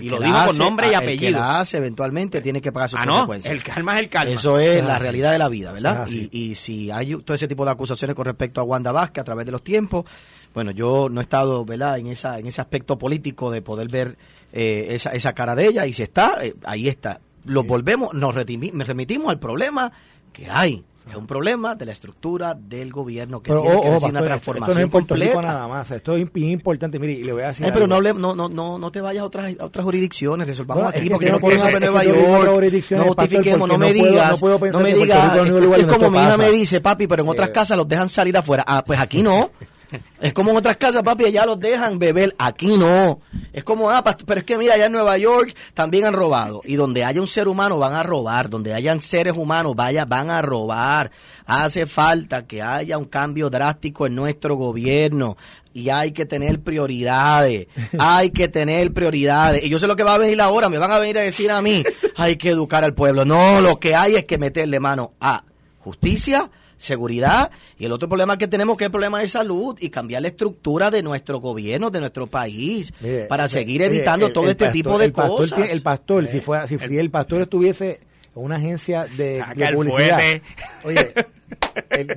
y lo dijo con nombre y apellido. El que la hace eventualmente tiene que pagar sus ah, consecuencias. el calma es el calma. Eso es la realidad de la vida, ¿verdad? Y, y, si hay todo ese tipo de acusaciones con respecto a Wanda Vázquez a través de los tiempos, bueno, yo no he estado, ¿verdad? En esa en ese aspecto político de poder ver eh, esa, esa cara de ella y si está, eh, ahí está. Lo volvemos, nos remitimos al problema que hay es un problema de la estructura del gobierno que tiene que hacer una transformación esto no es completa. nada más, esto es importante, mire, y le voy a decir pero no, no, no, no, no te vayas a otras, otras jurisdicciones, resolvamos aquí, porque no puedo resolver Nueva York, no justifiquemos, no me digas, no, me digas, es como mi hija me dice, papi, pero en otras casas los dejan salir afuera, ah, pues aquí no, Es como en otras casas, papi, allá los dejan beber, aquí no. Es como, ah, pero es que mira, allá en Nueva York también han robado. Y donde haya un ser humano van a robar, donde hayan seres humanos, vaya, van a robar. Hace falta que haya un cambio drástico en nuestro gobierno. Y hay que tener prioridades, hay que tener prioridades. Y yo sé lo que va a venir ahora, me van a venir a decir a mí, hay que educar al pueblo. No, lo que hay es que meterle mano a justicia, seguridad. Y el otro problema que tenemos que es el problema de salud y cambiar la estructura de nuestro gobierno, de nuestro país, para seguir evitando todo este tipo de cosas. el pastor, si fue si el, el pastor estuviese en una agencia de, de publicidad, oye,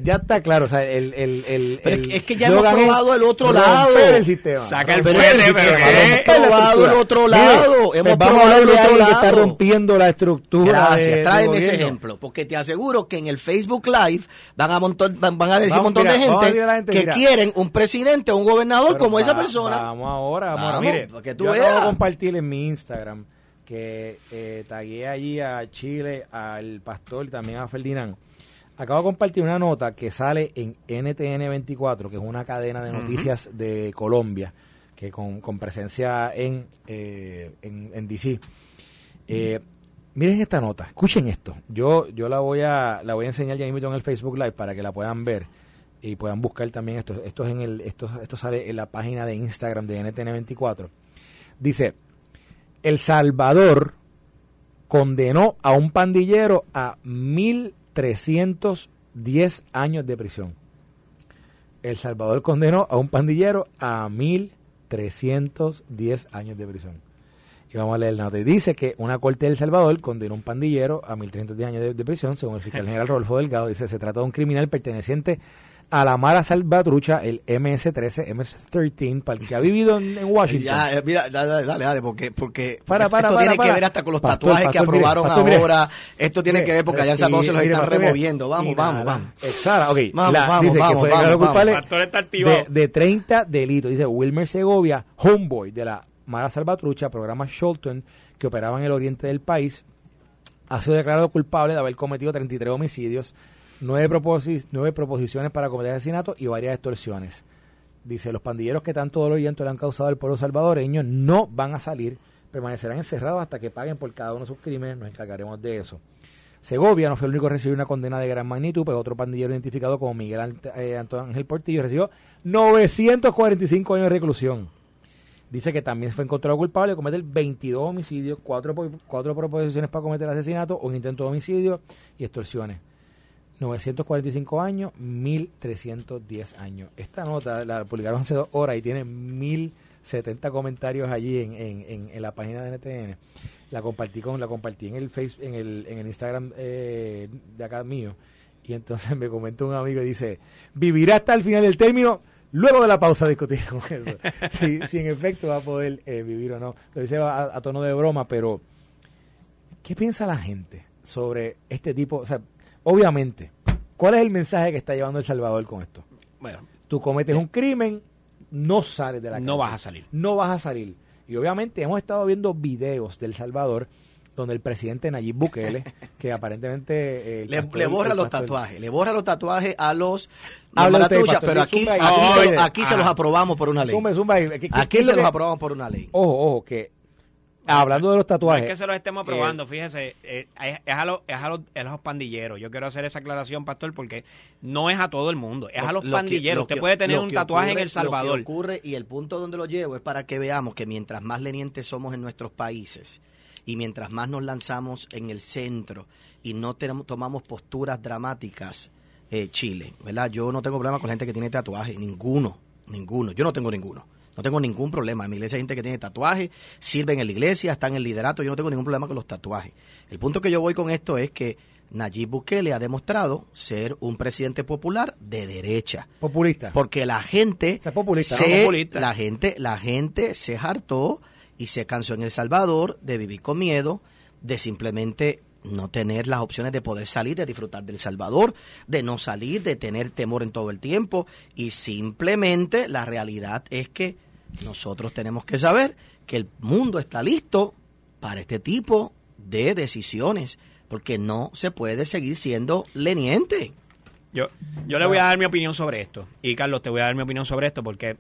ya está claro, o sea, el, el, el, el es que ya hemos probado el otro lado. El sistema. Saca el fuerte, pero hemos probado el otro lado. hemos vamos probado el otro lado. que está rompiendo la estructura. Gracias, tráeme ese ejemplo, porque te aseguro que en el Facebook Live van a montón, van, a decir un montón de gente, que quieren un presidente o un gobernador como esa persona. Vamos ahora, vamos, ahora. Mire, porque tú yo acabo de compartir en mi Instagram que eh, tagué allí a Chile, al pastor y también a Ferdinand Acabo de compartir una nota que sale en NTN 24, que es una cadena de noticias de Colombia, que con, presencia en, eh, en, DC. Eh, miren esta nota, escuchen esto. Yo, yo la voy a, la voy a enseñar ya mismo en el Facebook Live para que la puedan ver y puedan buscar también esto. Esto es en el, esto, esto sale en la página de Instagram de NTN 24. Dice, El Salvador condenó a un pandillero a mil 310 años de prisión. El Salvador condenó a un pandillero a 1.310 años de prisión. Y vamos a leer la nota. dice que una corte del Salvador condenó a un pandillero a 1.310 años de, prisión, según el fiscal general Rodolfo Delgado. Dice, se trata de un criminal perteneciente a la Mara Salvatrucha, el MS-13, MS-13, para el que ha vivido en, Washington. Ya, eh, mira, dale, dale, dale, porque, porque para, para, esto para, tiene que ver hasta con los tatuajes que aprobaron ahora. Esto tiene que ver porque allá en San se los están removiendo. Vamos, vamos, vamos. Exara, ok. Vamos, vamos, dice vamos, que fue vamos, culpable de, de 30 delitos. Dice Wilmer Segovia, homeboy de la Mara Salvatrucha, programa Sholton, que operaba en el oriente del país, ha sido declarado culpable de haber cometido 33 homicidios, nueve, proposiciones para cometer asesinato y varias extorsiones. Dice, los pandilleros que tanto dolor y llanto le han causado al pueblo salvadoreño no van a salir, permanecerán encerrados hasta que paguen por cada uno de sus crímenes, nos encargaremos de eso. Segovia no fue el único a recibir una condena de gran magnitud, pero otro pandillero identificado como Miguel eh, Antonio Ángel Portillo recibió 945 años de reclusión. Dice que también fue encontrado culpable de cometer 22 homicidios, cuatro, cuatro proposiciones para cometer asesinato, un intento de homicidio y extorsiones. 945 años, 1310 años. Esta nota la publicaron hace dos horas y tiene 1070 comentarios allí en, en, en, la página de NTN. La compartí con la compartí en el Facebook, en el, en el Instagram eh, de acá mío. Y entonces me comentó un amigo y dice, vivirá hasta el final del término. Luego de la pausa discutiremos eso. si, si en efecto va a poder eh, vivir o no. Lo dice a, a tono de broma, pero ¿qué piensa la gente sobre este tipo? O sea, obviamente, ¿cuál es el mensaje que está llevando El Salvador con esto? Bueno, tú cometes un crimen, no sales de la cárcel. No vas a salir. No vas a salir. Y obviamente hemos estado viendo videos del Salvador donde el presidente Nayib Bukele, que aparentemente... Eh, le, borra los tatuajes, le borra los tatuajes a los pero aquí, aquí, se, los aprobamos por una ley. aquí se los aprobamos por una ley. Ojo, ojo, que hablando de los tatuajes. No es que se los estemos aprobando, fíjese, eh, es, a los, es, a los, es, a los, pandilleros. Yo quiero hacer esa aclaración, pastor, porque no es a todo el mundo, es a los pandilleros. Usted puede tener un tatuaje en El Salvador. Lo que ocurre y el punto donde lo llevo es para que veamos que mientras más lenientes somos en nuestros países y mientras más nos lanzamos en el centro y no tenemos, tomamos posturas dramáticas, eh, Chile, ¿verdad? Yo no tengo problema con gente que tiene tatuaje, ninguno, ninguno. Yo no tengo ninguno no tengo ningún problema. En mi iglesia hay gente que tiene tatuajes, sirven en la iglesia, están en el liderato. Yo no tengo ningún problema con los tatuajes. El punto que yo voy con esto es que Nayib Bukele ha demostrado ser un presidente popular de derecha. Populista. Porque la gente populista, se, la gente, la gente se hartó y se cansó en El Salvador de vivir con miedo, de simplemente no tener las opciones de poder salir, de disfrutar del Salvador, de no salir, de tener temor en todo el tiempo. Y simplemente la realidad es que nosotros tenemos que saber que el mundo está listo para este tipo de decisiones, porque no se puede seguir siendo leniente. Yo, yo le voy a dar mi opinión sobre esto. Y Carlos, te voy a dar mi opinión sobre esto, porque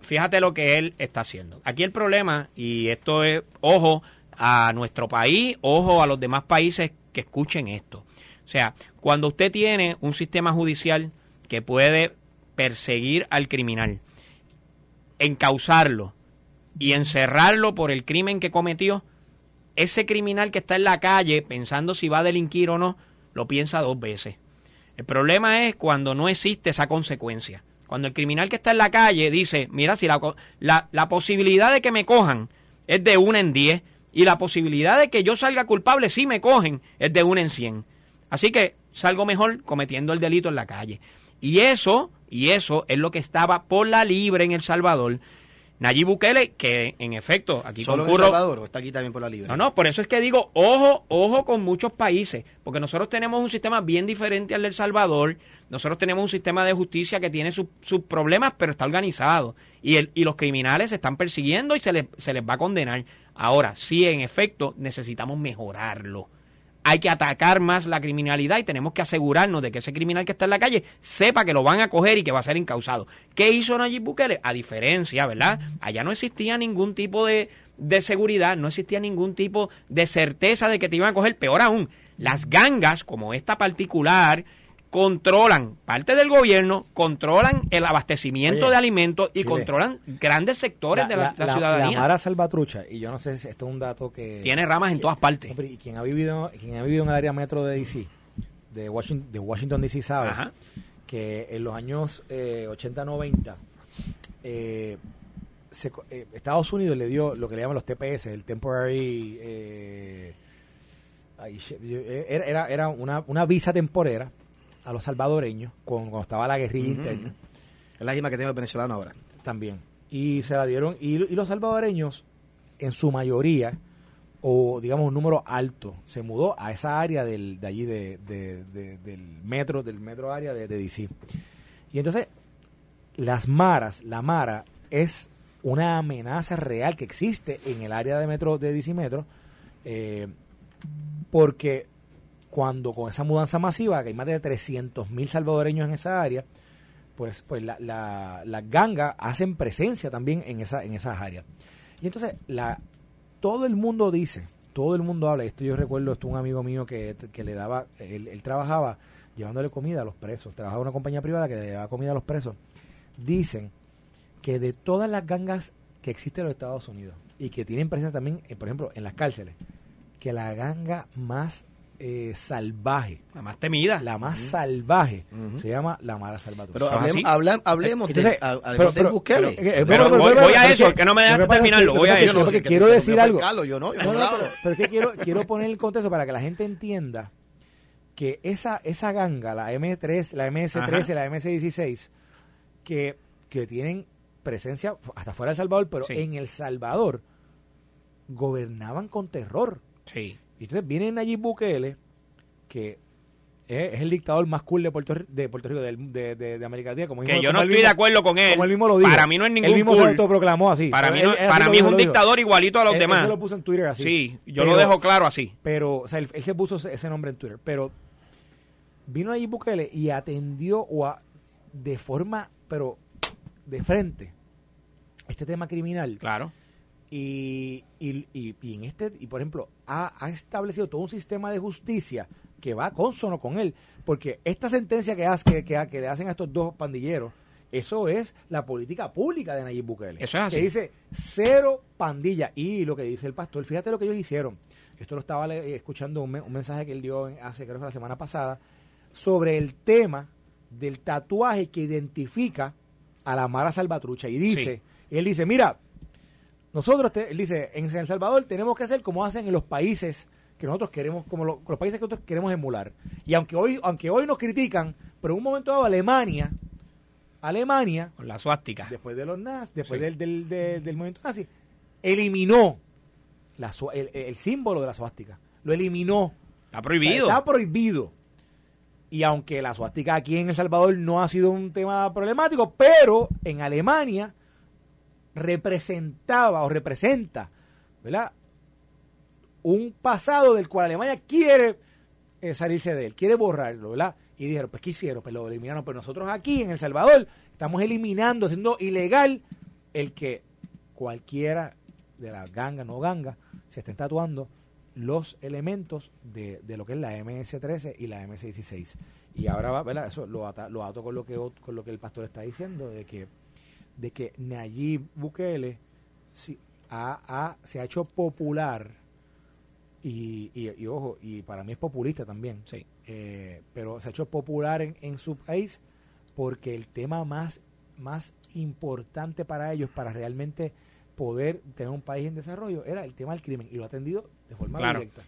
fíjate lo que él está haciendo. Aquí el problema, y esto es, ojo, a nuestro país, ojo a los demás países que escuchen esto. O sea, cuando usted tiene un sistema judicial que puede perseguir al criminal, encausarlo y encerrarlo por el crimen que cometió, ese criminal que está en la calle pensando si va a delinquir o no, lo piensa dos veces. El problema es cuando no existe esa consecuencia. Cuando el criminal que está en la calle dice, mira, si la, la, la posibilidad de que me cojan es de una en diez y la posibilidad de que yo salga culpable si me cogen es de una en cien. Así que salgo mejor cometiendo el delito en la calle. Y eso y eso es lo que estaba por la libre en El Salvador. Nayib Bukele, que en efecto aquí ¿Solo en El Salvador o está aquí también por la libre? No, no, por eso es que digo, ojo, ojo con muchos países, porque nosotros tenemos un sistema bien diferente al del Salvador, nosotros tenemos un sistema de justicia que tiene sus problemas, pero está organizado, y, el, y los criminales se están persiguiendo y se les, se les va a condenar. Ahora, sí, en efecto, necesitamos mejorarlo hay que atacar más la criminalidad y tenemos que asegurarnos de que ese criminal que está en la calle sepa que lo van a coger y que va a ser incausado. ¿Qué hizo Nayib Bukele? A diferencia, ¿verdad? Allá no existía ningún tipo de, de seguridad, no existía ningún tipo de certeza de que te iban a coger. Peor aún, las gangas, como esta particular, controlan parte del gobierno, controlan el abastecimiento de alimentos y controlan grandes sectores de la, ciudadanía. La Mara Salvatrucha, y yo no sé si esto es un dato que... Tiene ramas en todas partes. y quien ha, vivido, quien ha vivido en el área metro de DC, de Washington, de Washington DC, sabe que en los años 80-90 eh, eh, eh, Estados Unidos le dio lo que le llaman los TPS, el Temporary... era, era una, una visa temporera a los salvadoreños cuando estaba la guerrilla interna. Es la misma que tiene el venezolano ahora. También. Y se la dieron, y, los salvadoreños, en su mayoría, o digamos un número alto, se mudó a esa área del, de allí de, del metro, del metro área de, DC. Y entonces, las maras, la mara es una amenaza real que existe en el área de metro de DC Metro, eh, porque cuando con esa mudanza masiva, que hay más de 300 mil salvadoreños en esa área, pues, pues las la, gangas hacen presencia también en, esa, en esas áreas. Y entonces la, todo el mundo dice, todo el mundo habla, esto yo recuerdo, esto un amigo mío que, le daba, él, él, trabajaba llevándole comida a los presos, trabajaba en una compañía privada que le daba comida a los presos, dicen que de todas las gangas que existen en los Estados Unidos y que tienen presencia también, eh, por ejemplo, en las cárceles, que la ganga más eh, salvaje. La más temida. La más salvaje. Se llama la Mara Salvatrucha. Pero hablemos, de, pero, voy, a eso, que no me dejas terminarlo. Voy a eso. Porque quiero decir algo. yo no, yo no, pero, es que quiero, quiero poner el contexto para que la gente entienda que esa, esa ganga, la M3, la MS13, la MS16, que, que tienen presencia hasta fuera de El Salvador, pero en El Salvador gobernaban con terror. Sí. Y entonces viene Nayib Bukele, que es, el dictador más cool de Puerto, de Puerto Rico, de, de, América Latina. Como que yo no estoy de acuerdo con él. Como él mismo lo dijo. Para mí no es ningún Él mismo se autoproclamó así. Para mí, para mí es un dictador igualito a los demás. Él lo puso en Twitter así. Sí, yo lo dejo claro así. Pero, o sea, él, se puso ese nombre en Twitter. Pero vino Nayib Bukele y atendió o de forma, pero de frente, este tema criminal. Claro y, y, y, en este, y por ejemplo, ha, ha, establecido todo un sistema de justicia que va consono con él, porque esta sentencia que, hace, que, que, le hacen a estos dos pandilleros, eso es la política pública de Nayib Bukele. Eso es así. Que dice cero pandilla. Y lo que dice el pastor, fíjate lo que ellos hicieron. Esto lo estaba escuchando un, un mensaje que él dio hace, creo que la semana pasada, sobre el tema del tatuaje que identifica a la Mara Salvatrucha. Y dice, él dice, mira, nosotros, él dice, en El Salvador tenemos que hacer como hacen en los países que nosotros queremos, como los países que nosotros queremos emular. Y aunque hoy, aunque hoy nos critican, pero en un momento dado Alemania, Alemania, con la suástica, después de los nazis, después del, del, del, movimiento nazi, eliminó la, el, símbolo de la suástica. Lo eliminó. Está prohibido. está prohibido. Y aunque la suástica aquí en El Salvador no ha sido un tema problemático, pero en Alemania representaba o representa, ¿verdad? Un pasado del cual Alemania quiere eh, salirse de él, quiere borrarlo, ¿verdad? Y dijeron, pues ¿qué hicieron? Pues lo eliminaron. Pero nosotros aquí en El Salvador estamos eliminando, haciendo ilegal el que cualquiera de la ganga, no ganga, se estén tatuando los elementos de, lo que es la MS-13 y la MS-16. Y ahora va, ¿verdad? Eso lo, lo ato con lo, que, con lo que el pastor está diciendo, de que de que Nayib Bukele si, ha, se ha hecho popular y, y, ojo, y para mí es populista también, sí. Eh, pero se ha hecho popular en, en, su país porque el tema más, más importante para ellos, para realmente poder tener un país en desarrollo, era el tema del crimen y lo ha atendido de forma directa.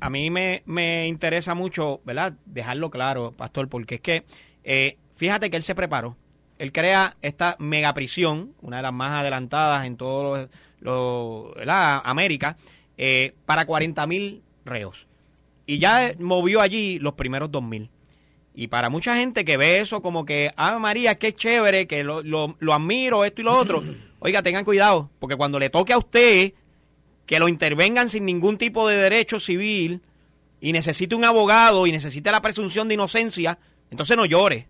a mí me, me interesa mucho, ¿verdad? Dejarlo claro, Pastor, porque es que eh, fíjate que él se preparó él crea esta mega prisión, una de las más adelantadas en todo lo, la América, eh, para 40 mil reos. Y ya movió allí los primeros 2 mil. Y para mucha gente que ve eso como que, ah, María, qué chévere, que lo, lo, lo admiro, esto y lo otro, oiga, tengan cuidado, porque cuando le toque a usted que lo intervengan sin ningún tipo de derecho civil y necesite un abogado y necesite la presunción de inocencia, entonces no llore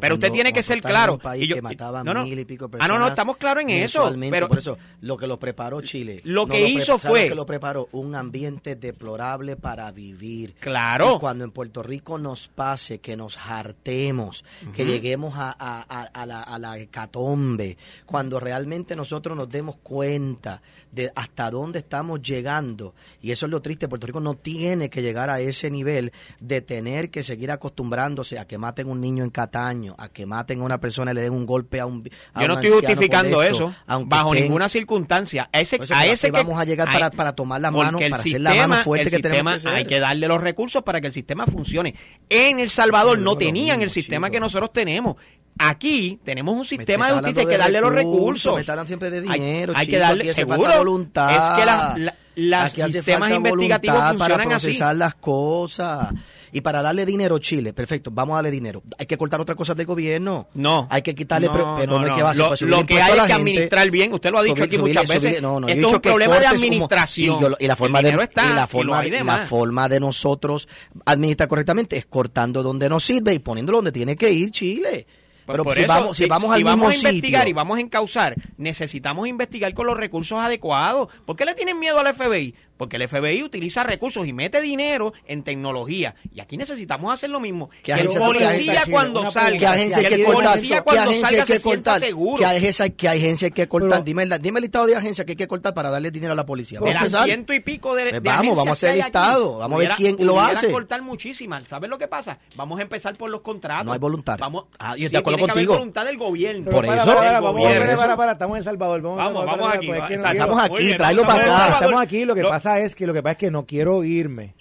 pero usted tiene que ser claro. y yo, que mataba no, mil y pico personas. Ah, no, no, estamos claros en eso. Pero por eso, lo que lo preparó Chile. Lo que hizo fue. que lo preparó? Un ambiente deplorable para vivir. Claro. Y cuando en Puerto Rico nos pase, que nos hartemos, que lleguemos a, a, la, a la hecatombe, cuando realmente nosotros nos demos cuenta de hasta dónde estamos llegando. Y eso es lo triste. Puerto Rico no tiene que llegar a ese nivel de tener que seguir acostumbrándose a que maten un niño en Cataño a que maten a una persona y le den un golpe a un a Yo no un estoy justificando esto, eso bajo estén- ninguna circunstancia. A ese, eso a ese que vamos a llegar para- hay- para tomar la mano, para hacer la mano fuerte el que tenemos sistema- que ser. Hay que darle los recursos para que el sistema funcione. En El Salvador no tenían el sistema chico. que nosotros tenemos. Aquí tenemos un sistema de justicia, hay que darle los recursos. Me están hablando siempre de Hay- dinero, hay, que chico, darle seguro. voluntad. Es que la- la- los Aquí hace sistemas investigativos para funcionan así. procesar las cosas. Y para darle dinero a Chile, perfecto, vamos a darle dinero. Hay que cortar otras cosas del gobierno. No. Hay que quitarle, No, pero, pero no, no, hay no. que hacer, Lo- subir lo que hay es que administrar bien. Usted lo ha dicho subir- aquí subirle- muchas veces. subirle- no, no, he Esto es un problema de administración. y, yo- y la forma de está, y la forma, y de la forma de nosotros administrar correctamente es cortando donde nos sirve y poniéndolo donde tiene que ir Chile. Pues Pero por si eso, vamos, si vamos al si mismo vamos a investigar sitio, y vamos a encauzar, necesitamos investigar con los recursos adecuados. ¿Por qué le tienen miedo al FBI? Porque el FBI utiliza recursos y mete dinero en tecnología. Y aquí necesitamos hacer lo mismo. ¿Qué Que el agencia tú- qué policía agencia, cuando salga, ¿Qué agencia hay que que el cortar? policía ¿Qué cuando agencia salga hay que se sienta cortar? seguro. ¿Qué agencia, qué agencia hay que cortar? Pero- dime, el, dime el listado de agencias que hay que cortar para darle dinero a la policía. De Vamos a las ciento y pico de, Pues de vamos, agencias vamos a hacer listado, vamos a ver quién lo hace. cortar muchísimas. ¿Sabes lo que pasa? Vamos a empezar por los contratos. No hay voluntad. Vamos, Ah, yo sí, de acuerdo tiene que haber contigo. voluntad del gobierno. Por eso, para, para, el vamos, para, para, estamos en El Salvador. Vamos, Vamos, vamos aquí, Estamos aquí, tráelo para acá. Estamos aquí, lo que Lo- pasa es que lo que pasa es que no quiero irme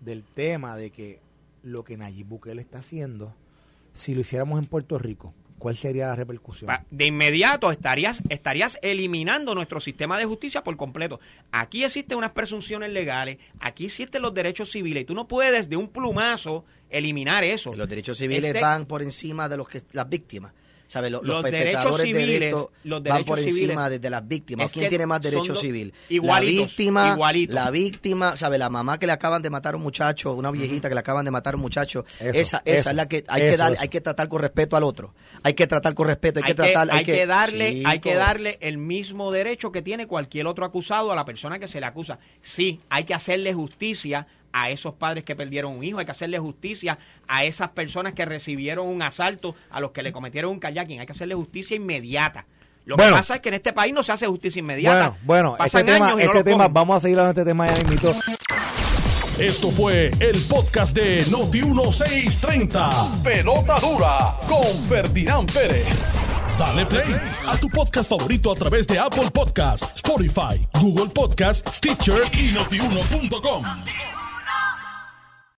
del tema de que lo que Nayib Bukele está haciendo, si lo hiciéramos en Puerto Rico, ¿cuál sería la repercusión? De inmediato estarías, estarías eliminando nuestro sistema de justicia por completo. Aquí existen unas presunciones legales, aquí existen los derechos civiles y tú no puedes de un plumazo eliminar eso. Los derechos civiles Este- van por encima de los que las víctimas. Los, los derechos de civiles, delitos los van por derechos encima de, de las víctimas. ¿Quién tiene más derecho civil? igualitos, la víctima, igualitos. la víctima, ¿sabes? La mamá que le acaban de matar a un muchacho, una viejita que le acaban de matar a un muchacho. Eso, esa es la que hay eso, que dar, hay que tratar con respeto al otro. Hay que tratar con respeto, hay, hay que tratar, hay que darle, hay que darle el mismo derecho que tiene cualquier otro acusado a la persona que se le acusa. Sí, hay que hacerle justicia a esos padres que perdieron un hijo, hay que hacerle justicia a esas personas que recibieron un asalto, a los que le cometieron un kayaking, hay que hacerle justicia inmediata. Lo Bueno. que pasa es que en este país no se hace justicia inmediata. Bueno, bueno, este Pasan tema, años y no este tema, cogen. vamos a seguir hablando de este tema ya mismito. Esto fue el podcast de Noti 1630. Pelota dura con Ferdinand Pérez. Dale play a tu podcast favorito a través de Apple Podcasts, Spotify, Google Podcasts, Stitcher y notiuno.com.